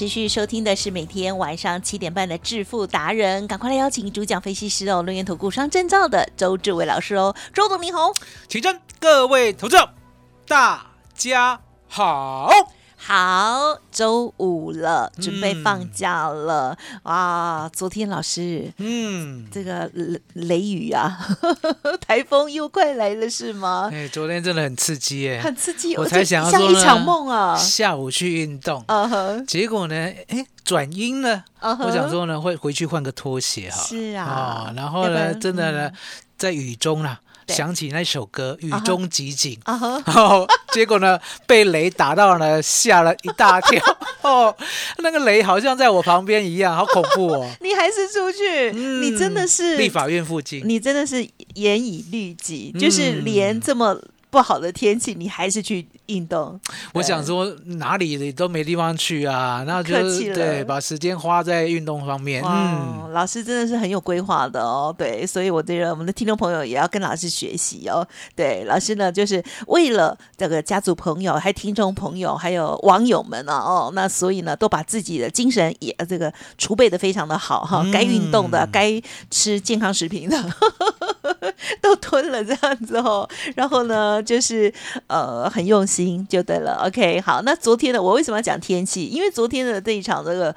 持续收听的是每天晚上七点半的致富达人，赶快来邀请主讲分析师哦，论元投顾商证照的周志伟老师哦，周董您好，请真，各位投资者，大家好。好，周五了，准备嗯放假了、哇！昨天老师，嗯，这个雷雷雨啊，台风又快来了是吗？哎，昨天真的很刺激耶，很刺激，我这才想像一场梦啊！下午去运动，嗯哼，结果呢，哎，转阴了。我想说呢，会回去换个拖鞋哈。是啊哦，然后呢，真的呢，在雨中啦，对想起那首歌《雨中集锦》。啊哈，哦，结果呢，被雷打到呢，吓了一大跳。哦，那个雷好像在我旁边一样，好恐怖哦。你还是出去，嗯你真的是立法院附近。你真的是严以律己，就是嗯连这么不好的天气，你还是去运动。我想说哪里都没地方去啊，那就对，把时间花在运动方面。嗯，老师真的是很有规划的哦，对，所以我觉得我们的听众朋友也要跟老师学习哦。对，老师呢，就是为了这个家族朋友、还听众朋友、还有网友们啊，哦，那所以呢，都把自己的精神也呃这个储备的非常的好哈，嗯该运动的、该吃健康食品的。都吞了这样子哦，然后呢，就是呃很用心就对了。OK，好，那昨天的，我为什么要讲天气？因为昨天的这一场这个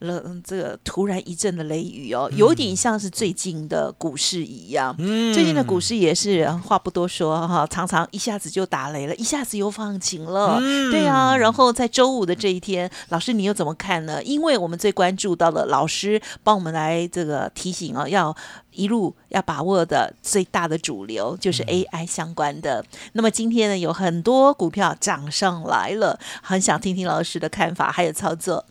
冷这个突然一阵的雷雨哦，有点像是最近的股市一样。嗯最近的股市也是话不多说哈，常常一下子就打雷了，一下子又放晴了。嗯对啊，然后在周五的这一天，老师你又怎么看呢？因为我们最关注到了老师帮我们来这个提醒啊，要一路要把握的最大的主流就是嗯 AI 相关的。那么今天呢，有很多股票涨上来了，很想听听老师的看法还有操作。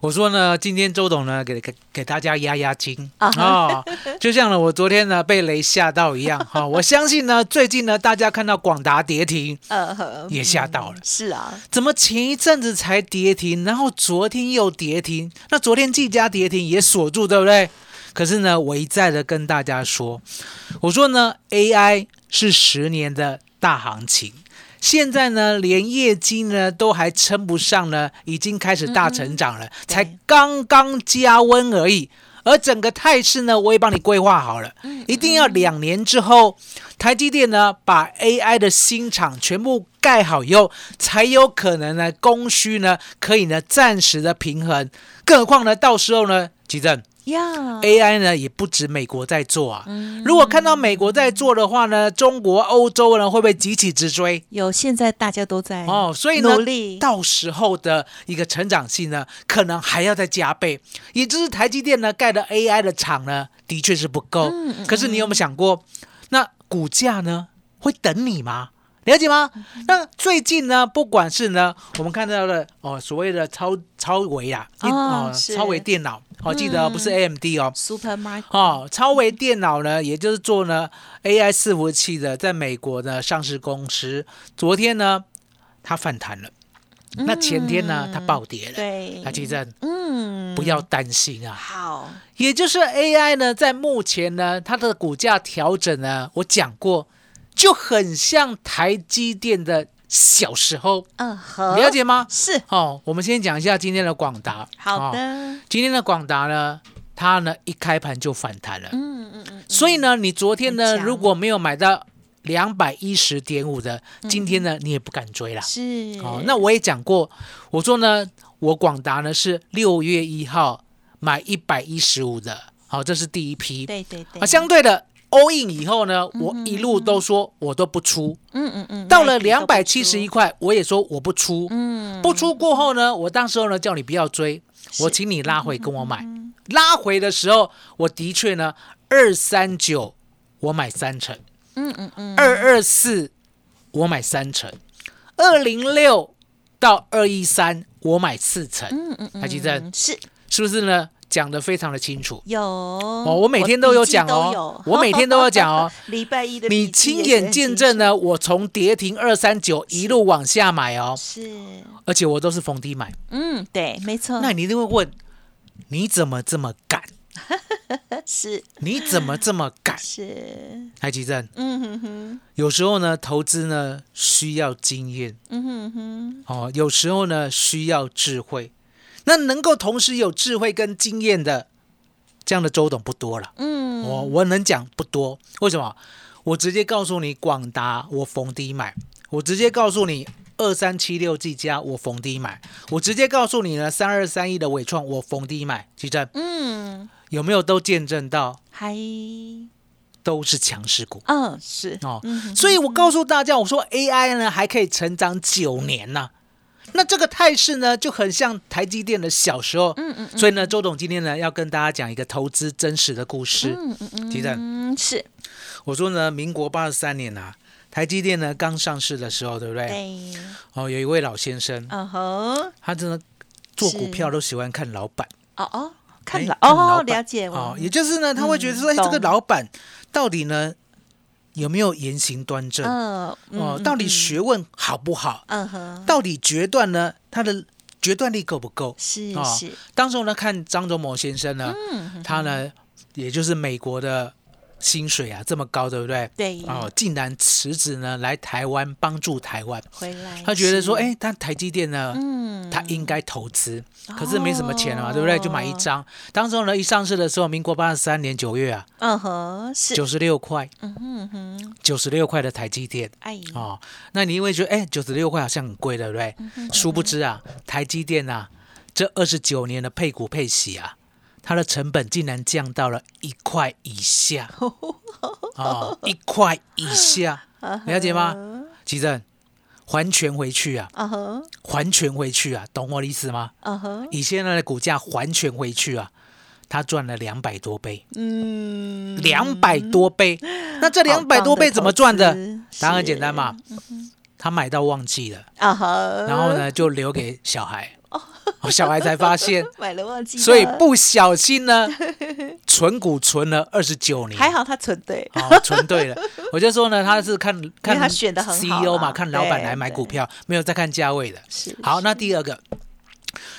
我说呢，今天周董呢给给给大家压压惊啊啊、就像呢我昨天呢被雷吓到一样哈、我相信呢最近呢大家看到广达跌停呃呵，也吓到了。是啊，怎么前一阵子才跌停，然后昨天又跌停？那昨天技嘉跌停也锁住，对不对？可是呢，我一再的跟大家说，我说呢，AI 是十年的大行情，现在呢，连业绩呢都还称不上呢，已经开始大成长了，才刚刚加温而已。而整个态势呢，我也帮你规划好了，一定要两年之后，台积电呢把 AI 的新厂全部盖好以后，才有可能呢供需呢可以呢暂时的平衡。更何况呢，到时候呢，吉正呀，AI 呢也不止美国在做啊。嗯如果看到美国在做的话呢，中国、欧洲呢会不会急起直追？有现在大家都在哦，所以呢努力，到时候的一个成长性呢，可能还要再加倍。也就是台积电呢盖的 AI 的厂呢，的确是不够。嗯可是你有没有想过，那股价呢会等你吗？了解吗？那最近呢，不管是呢，我们看到的哦，所谓的超超维啊，哦超维电脑，哦，记得哦不是 AMD 哦，Supermarket 哦，超维电脑呢，也就是做呢 AI 伺服器的，在美国的上市公司，昨天呢它反弹了，那前天呢它暴跌了。对，那其实嗯，不要担心啊，好，也就是 AI 呢，在目前呢它的股价调整呢，我讲过，就很像台积电的小时候，嗯，好，了解吗？是哦，我们先讲一下今天的广达。哦好的，今天的广达呢，它呢一开盘就反弹了。嗯嗯嗯，所以呢，你昨天呢如果没有买到两百一十点五的，今天呢你也不敢追了。是哦，那我也讲过，我说呢，我广达呢是六月一号买一百一十五的，好、这是第一批。对对对，啊，相对的 all in 以后呢，我一路都说我都不出，嗯嗯嗯，到了两百七十一，块，我也说我不出，嗯，不出过后呢，我当时候呢叫你不要追，我请你拉回跟我买，拉回的时候，我的确呢二三九我买三成，嗯嗯嗯，二二四我买三成，二零六到二一三我买四成，嗯嗯嗯，台积电是。是不是呢？讲得非常的清楚。有哦，哦我每天都有讲哦，我每天都有讲哦。礼拜一的你亲眼见证呢，我从跌停二三九一路往下买哦，是，而且我都是逢低买。嗯，对，没错，那你一定会问，你怎么这么敢？是你怎么这么敢？是，台积正，嗯哼哼，有时候呢，投资呢需要经验嗯哼哼，哦，有时候呢需要智慧。那能够同时有智慧跟经验的这样的周董不多了。嗯，我我能讲不多，为什么？我直接告诉你，广达我逢低买，我直接告诉你二三七六技嘉我逢低买，我直接告诉你呢三二三一的伟创我逢低买，其实嗯，有没有都见证到？还，都是强势股。嗯，是，哦。嗯所以我告诉大家，我说 AI 呢还可以成长九年呢、那这个态势呢，就很像台积电的小时候。嗯嗯所以呢，周董今天呢要跟大家讲一个投资真实的故事。嗯嗯嗯，其实嗯，是，我说呢，民国八十三年啊，台积电呢刚上市的时候，对不对？对，哦，有一位老先生，嗯哼，他真的做股票都喜欢看老板，哦哦，看老板。了解哦，，也就是呢，他会觉得说，哎、嗯这个老板到底呢有没有言行端正？嗯，哦嗯，到底嗯学问好不好？嗯哼，到底决断呢，他的决断力够不够？哦是是，当时候呢，看张忠谋先生呢，嗯，他呢，也就是美国的薪水啊这么高，对不对？对，哦，竟然辞职呢来台湾帮助台湾。回来，他觉得说，是，哎，他台积电呢，嗯，他应该投资，可是没什么钱了嘛，对不对？就买一张。当时候呢，一上市的时候，民国八十三年九月啊，嗯哼，是，九十六块，嗯哼嗯哼，九十六块的台积电哎，哦。那你因为觉得，哎，九十六块好像很贵，对不对？殊不知啊，台积电啊，这二十九年的配股配息啊，它的成本竟然降到了一块以下，哦，一块以下，了解吗？奇正，还权回去啊，还权回去啊，懂我的意思吗？以现在的股价还权回去啊，他赚了两百多倍，嗯，两百多倍。那这两百多倍怎么赚的？答案很简单嘛，嗯他买到忘记了，啊哈，然后呢就留给小孩，哦小孩才发现，买了忘记了，所以不小心呢，存股存了二十九年，还好他存对，哦，存对了。我就说呢，他是看看他选的很好 CEO 啦嘛，看老板来买股票，没有在看价位的。是好，那第二个，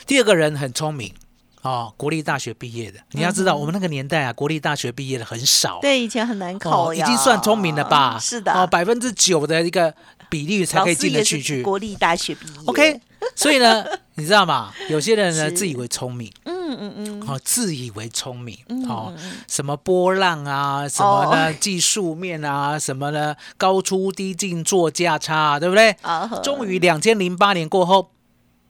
第二个人很聪明哦，国立大学毕业的。你要知道，我们那个年代啊，国立大学毕业的很少，嗯对以前很难考哦，已呀，经算聪明了吧？是的，哦，百分之九的一个比例才可以进得去去。国立大学毕业。OK，所以呢，你知道吗？有些人呢自以为聪明，嗯嗯嗯，哦，自以为聪明，哦什么波浪啊，什么呢技术面啊，什么呢高出低进做价差啊，对不对？啊终于两千零八年过后，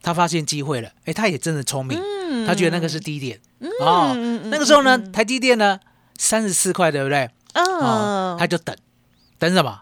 他发现机会了，哎，他也真的聪明，他觉得那个是低点。哦。那个时候呢，台积电呢三十四块，对不对？哦，嗯，他就等等什么？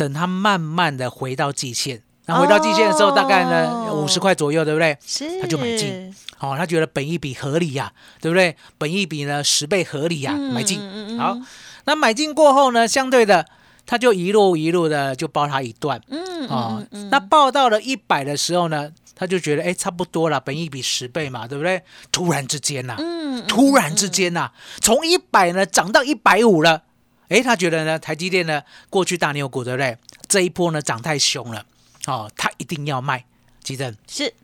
等它慢慢的回到季线。那回到季线的时候，大概呢哦五十块左右，对不对？是他就买进哦，他觉得本一比合理呀、对不对？本一比呢十倍合理呀、嗯买进。嗯嗯好，那买进过后呢，相对的，他就一路一路的就包他一段嗯哦那报到了一百的时候呢，他就觉得哎差不多了，本一比十倍嘛，对不对？突然之间呐、嗯突然之间呐、从一百呢涨到一百五了。哎，他觉得呢，台积电呢过去大牛股，对不对？这一波呢涨太凶了，哦，他一定要卖，基正，是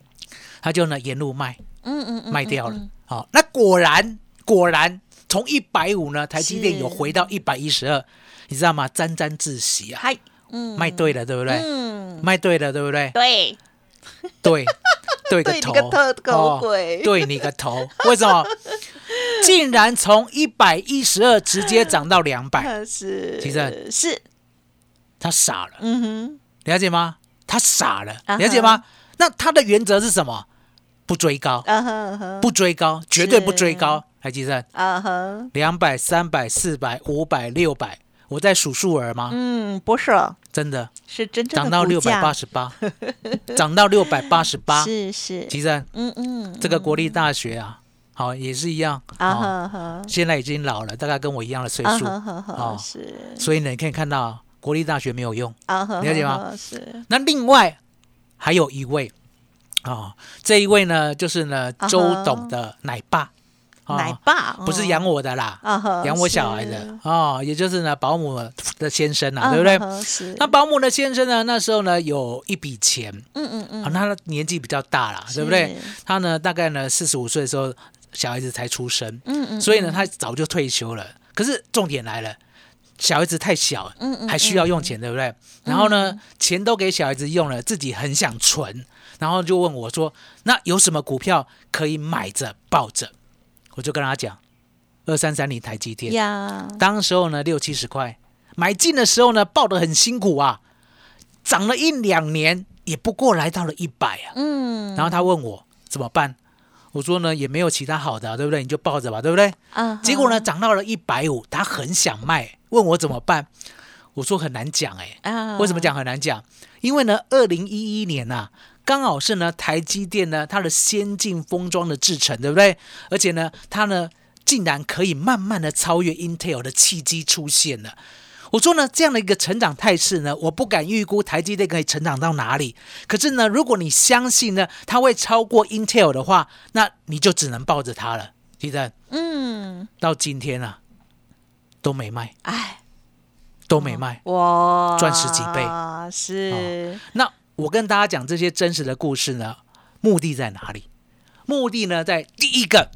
他就呢沿路卖，嗯嗯嗯卖掉了。好、那果然果然从一百五呢，台积电有回到一百一十二，你知道吗？沾沾自喜啊，嗨嗯卖对了，对不对？嗯卖对了，对不对？对对，对个对你头，个特狗哦鬼对你个头！为什么？竟然从一百一十二直接涨到两百，他是其实是他傻了，嗯哼了解吗？他傻了，了解吗？那他的原则是什么？不追高，不追高，绝对不追高。还记得啊哈两百、三百、四百、五百、六百，我在数数儿吗？嗯，不是，真的。是真正的涨到六百八十八，涨到六百八十八。是是，其实嗯嗯，这个国立大学啊，好也是一样啊现在已经老了，大概跟我一样的岁啊数，啊哈哈，哦是。所以呢，你可以看到国立大学没有用。啊哈，了解吗？是。那另外还有一位啊、这一位呢就是呢周董的奶爸，啊奶爸，不是养我的啦，养我小孩的哦，也就是呢保姆的先生啊，对不对？是，那保姆的先生呢，那时候呢有一笔钱，嗯嗯嗯，那，他年纪比较大了，对不对？？他呢大概呢四十五岁的时候，小孩子才出生，嗯嗯，所以呢他早就退休了。可是重点来了，小孩子太小，嗯嗯还需要用钱，对不对？然后呢，钱都给小孩子用了，自己很想存，然后就问我说：“那有什么股票可以买着抱着？”我就跟他讲，二三三零台积电，呀，当时候呢六七十块，买进的时候呢抱得很辛苦啊，涨了一两年也不过来到了一百啊。嗯，然后他问我怎么办，我说呢也没有其他好的啊、对不对？你就抱着吧，对不对？啊，结果呢涨到了一百五，他很想卖，问我怎么办，我说很难讲哎、啊，为什么讲很难讲？因为呢，二零一一年呐、刚好是呢台积电呢它的先进封装的制程，对不对？而且呢，它呢竟然可以慢慢的超越 Intel 的契机出现了。我说呢，这样的一个成长态势呢，我不敢预估台积电可以成长到哪里。可是呢，如果你相信呢，它会超过 Intel 的话，那你就只能抱着它了。记得嗯，到今天啊，都没卖，哎，都没卖。哇，赚十几倍是，那我跟大家讲这些真实的故事呢，目的在哪里？目的呢，在第一个，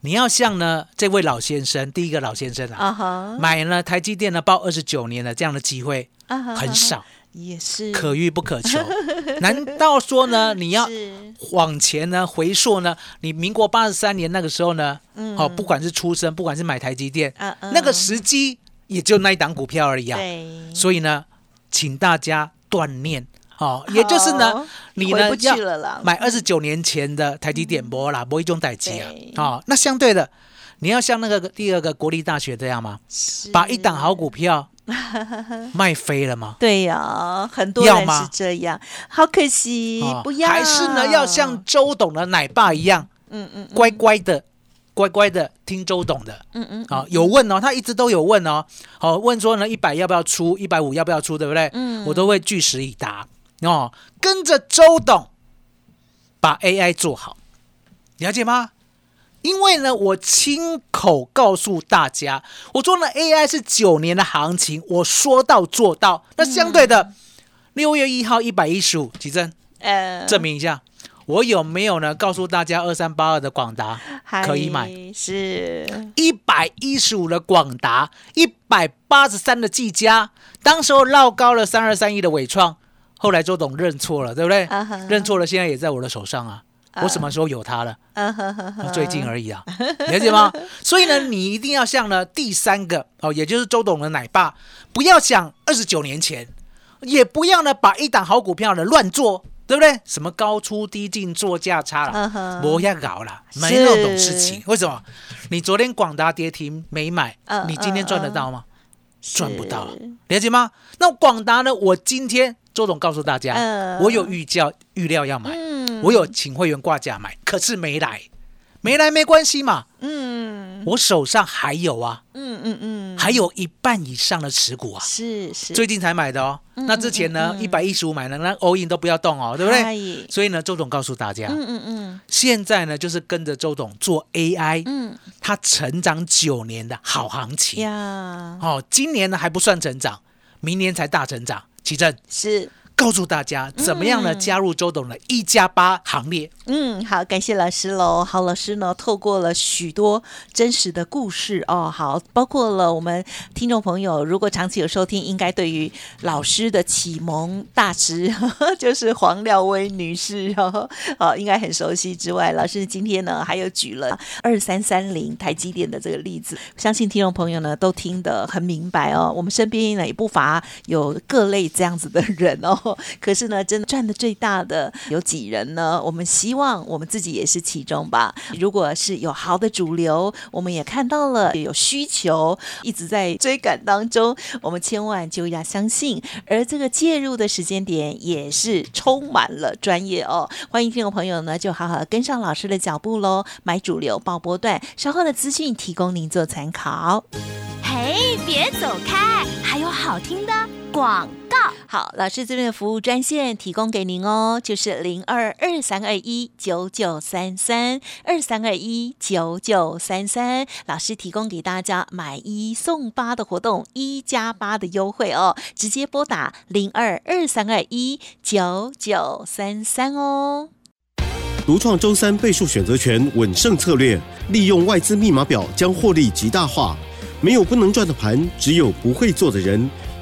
你要像呢这位老先生，第一个老先生啊，买了台积电呢报二十九年的这样的机会很，少，也是可遇不可求。难道说呢，你要往前呢回溯呢？你民国八十三年那个时候呢，嗯哦，不管是出生，不管是买台积电，那个时机也就那一档股票而已啊。所以呢，请大家锻炼哦，也就是呢，你呢要买二十九年前的台积电，不啦，播一种代机啊。对。哦，那相对的，你要像那个第二个国立大学这样吗？把一档好股票 卖飞了吗？对呀，很多人是这样，好可惜哦，不要，还是呢，要像周董的奶爸一样，嗯嗯乖乖的。乖乖的听周董的。嗯嗯啊、有问哦，他一直都有问哦，好、问说呢，一百要不要出，一百五要不要出，对不对？嗯。我都会据实以答哦，跟着周董把 AI 做好，了解吗？因为呢，我亲口告诉大家，我说呢，AI 是九年的行情，我说到做到。那相对的，六、月一号一百一十五，吉珍呃，证明一下，我有没有呢？告诉大家，二三八二的广达可以买，是一百一十五的广达，一百八十三的技嘉，当时候绕高了三二三一的伟创，后来周董认错了，对不对？认错了，现在也在我的手上啊。我什么时候有他了？最近而已啊，了解吗？所以呢，你一定要像呢第三个哦，也就是周董的奶爸，不要想二十九年前，也不要呢把一档好股票呢乱做，对不对？什么高出低进做价差了，不要搞了，是没那种事情。为什么？你昨天广达跌停没买嗯，你今天赚得到吗？是赚不到，了解吗？那广达呢？我今天周总告诉大家，嗯。我有预料预料要买，嗯。我有请会员挂价买，可是没来，没来没关系嘛，嗯。我手上还有啊，嗯嗯嗯，还有一半以上的持股啊，是是，最近才买的哦。那之前呢，嗯一百一十五买的，那 all in 都不要动哦，对不对？所以呢，周总告诉大家，嗯嗯嗯。现在呢就是跟着周董做 AI，嗯。它成长九年的好行情。呀，哦，今年呢还不算成长，明年才大成长。奇正是。告诉大家怎么样呢？嗯加入周董的一加八行列。嗯，好，感谢老师喽。好，老师呢，透过了许多真实的故事哦，好，包括了我们听众朋友，如果长期有收听，应该对于老师的启蒙大师 就是黄廖威女士 哦，好，应该很熟悉之外，老师今天呢还有举了二三三零台积电的这个例子，相信听众朋友呢都听得很明白哦。我们身边呢也不乏有各类这样子的人哦，可是呢，真的赚的最大的有几人呢？我们希望我们自己也是其中吧。如果是有好的主流，我们也看到了有需求，一直在追赶当中，我们千万就要相信。而这个介入的时间点也是充满了专业哦。欢迎听众朋友呢，就好好跟上老师的脚步喽，买主流报波段，稍后的资讯提供您做参考。嘿，别走开，还有好听的广告。好，老师这边的服务专线提供给您哦，就是零二二三二一九九三三二三二一九九三三。老师提供给大家买一送八的活动，一加八的优惠哦，直接拨打零二二三二一九九三三哦。独创周三倍数选择权稳胜策略，利用外资密码表将获利极大化。没有不能赚的盘，只有不会做的人。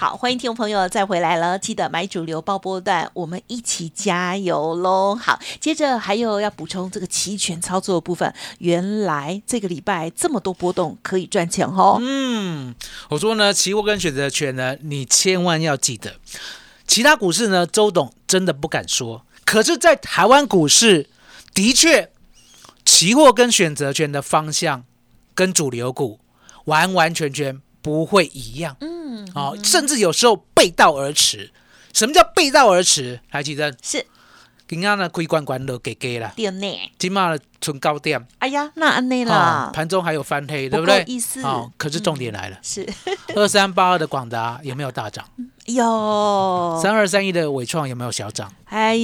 好，欢迎听众朋友再回来了，记得买主流报波段，我们一起加油喽！好，接着还有要补充这个期权操作的部分，原来这个礼拜这么多波动可以赚钱哦。嗯，我说呢，期货跟选择权呢，你千万要记得。其他股市呢，周董真的不敢说，可是，在台湾股市的确，期货跟选择权的方向跟主流股完完全全不会一样。嗯，哦，甚至有时候背道而驰。什么叫背道而驰？还记得？是今天呢，亏关关都给给了，点呢。今嘛的存高点，哎呀，那安内啊啦，盘中还有翻黑，不对不对？意思哦，可是重点来了，是二三八二的广达有没有大涨？有三二三一的伟创有没有小涨？哎，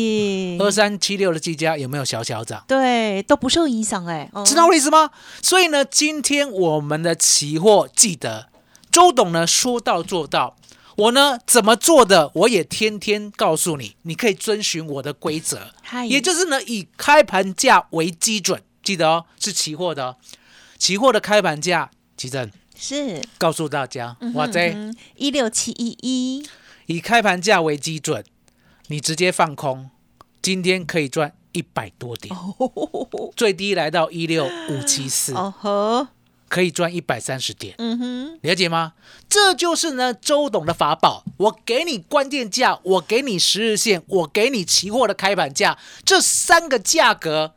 二三七六的技嘉有没有小小涨？对都不受影响哎，哦知道我的意思吗？所以呢，今天我们的期货记得周董呢说到做到，我呢怎么做的，我也天天告诉你，你可以遵循我的规则，嗨。也就是呢以开盘价为基准，记得哦，是期货的、哦，期货的开盘价，奇正是。告诉大家，嗯哇塞，一六七一一，以开盘价为基准，你直接放空，今天可以赚一百多点，最低来到一六五七四，哦呵，可以赚一百三十点，嗯哼，了解吗？这就是呢周董的法宝，我给你关键价，我给你十日线，我给你期货的开盘价，这三个价格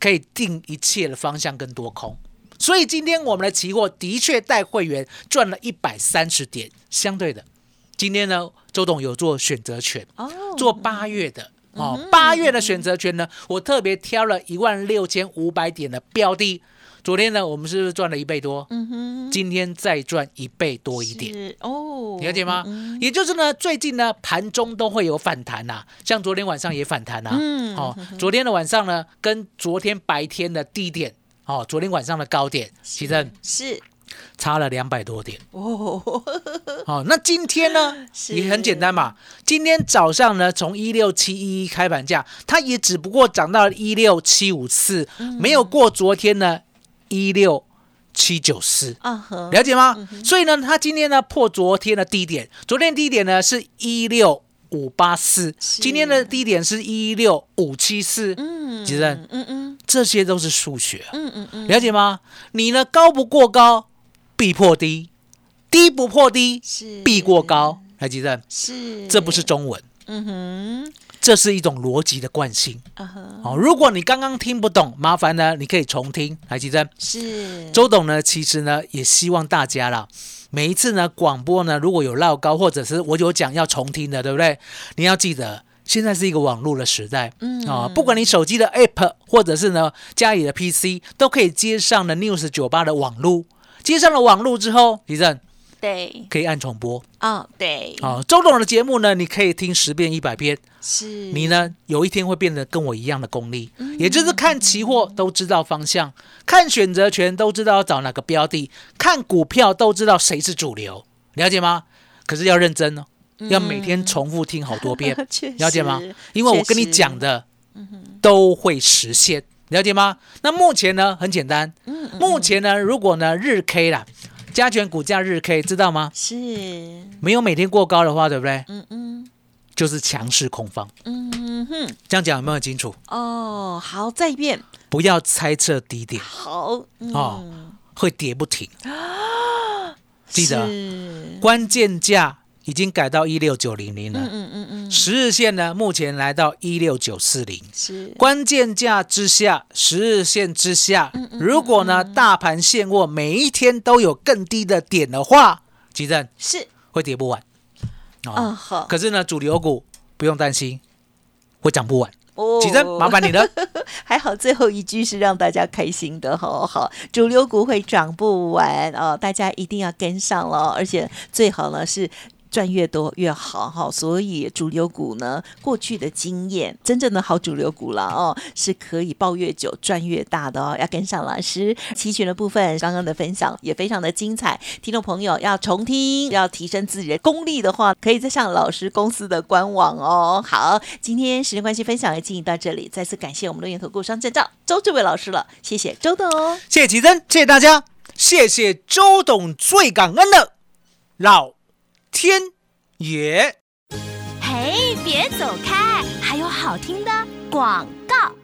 可以定一切的方向跟多空。所以今天我们的期货的确带会员赚了一百三十点，相对的，今天呢，周董有做选择权，哦，做八月的哦，八月的选择权呢，我特别挑了一万六千五百点的标的。昨天呢，我们是不是赚了一倍多？嗯哼，今天再赚一倍多一点，是。哦，了解吗？嗯。也就是呢，最近呢盘中都会有反弹呐、像昨天晚上也反弹呐、嗯。哦，昨天的晚上呢，跟昨天白天的低点，哦，昨天晚上的高点，其实是。差了两百多点。哦，哦，那今天呢 也很简单嘛。今天早上呢，从一六七一一开盘价，它也只不过涨到一六七五四，没有过昨天呢一六七九四。了解吗？所以呢，它今天呢破昨天的低点，昨天低点呢是一六五八四，今天的低点是一六五七四。嗯，吉正。嗯嗯。这些都是数学，嗯嗯嗯，了解吗？你呢高不过高，必破低；低不破低，是。必过高。来，吉正，是，这不是中文，嗯哼，这是一种逻辑的惯性。哦，如果你刚刚听不懂，麻烦呢你可以重听。来，吉正，是周董呢，其实呢也希望大家啦，每一次呢广播呢，如果有绕高或者是我有讲要重听的，对不对？你要记得，现在是一个网络的时代，嗯啊、不管你手机的 App 或者是呢家里的 PC，都可以接上了 News 酒吧的网络。接上了网络之后，李正对。可以按重播。啊对，啊、周董的节目呢，你可以听十遍、一百遍。是。你呢，有一天会变得跟我一样的功力，嗯。也就是看期货都知道方向，看选择权都知道要找哪个标的，看股票都知道谁是主流，了解吗？可是要认真哦，要每天重复听好多遍，嗯了解吗？因为我跟你讲的都会实现，了解吗？那目前呢很简单，目前呢如果呢日 K 啦，加权股价日 K 知道吗？是，没有每天过高的话，对不对？嗯嗯就是强势空方。嗯哼，这样讲有没有很清楚？哦，好，再一遍，不要猜测低点，好，嗯哦会跌不停。记得是关键价已经改到一六九零零了，嗯嗯嗯嗯，十日线呢目前来到一六九四零。是，关键价之下，十日线之下，嗯如果呢大盘现货每一天都有更低的点的话，吉正是，会跌不完。啊，哦，好，可是呢主流股不用担心，会涨不完。哦吉正，麻烦你了。还好最后一句是让大家开心的，好好，主流股会涨不完哦，大家一定要跟上了，而且最好呢是。赚越多越好哈，所以主流股呢，过去的经验，真正的好主流股了哦，是可以抱越久赚越大的哦，要跟上老师。期权的部分，刚刚的分享也非常的精彩，听众朋友要重听，要提升自己的功力的话，可以再上老师公司的官网哦。好，今天时间关系，分享也进行到这里，再次感谢我们的源头顾商证照周志伟老师了，谢谢周董。谢谢吉珍，谢谢大家，谢谢周董，最感恩的老天也。嘿，别走开，还有好听的广告。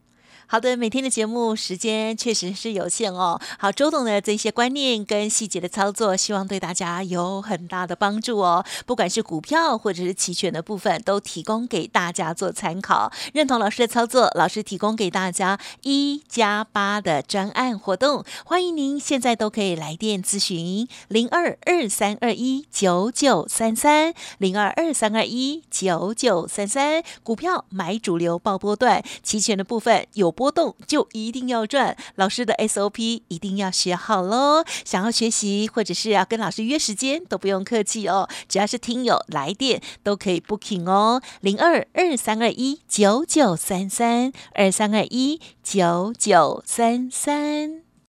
好的，每天的节目时间确实是有限哦。好，周董的这些观念跟细节的操作，希望对大家有很大的帮助哦。不管是股票或者是期权的部分，都提供给大家做参考。认同老师的操作，老师提供给大家一加八的专案活动，欢迎您现在都可以来电咨询零二二三二一九九三三零二二三二一九九三三。股票买主流报波段，期权的部分有波波动就一定要赚，老师的 SOP 一定要学好喽。想要学习或者是要跟老师约时间，都不用客气哦，只要是听友来电都可以 booking 哦，零二二三二一九九三三二三二一九九三三。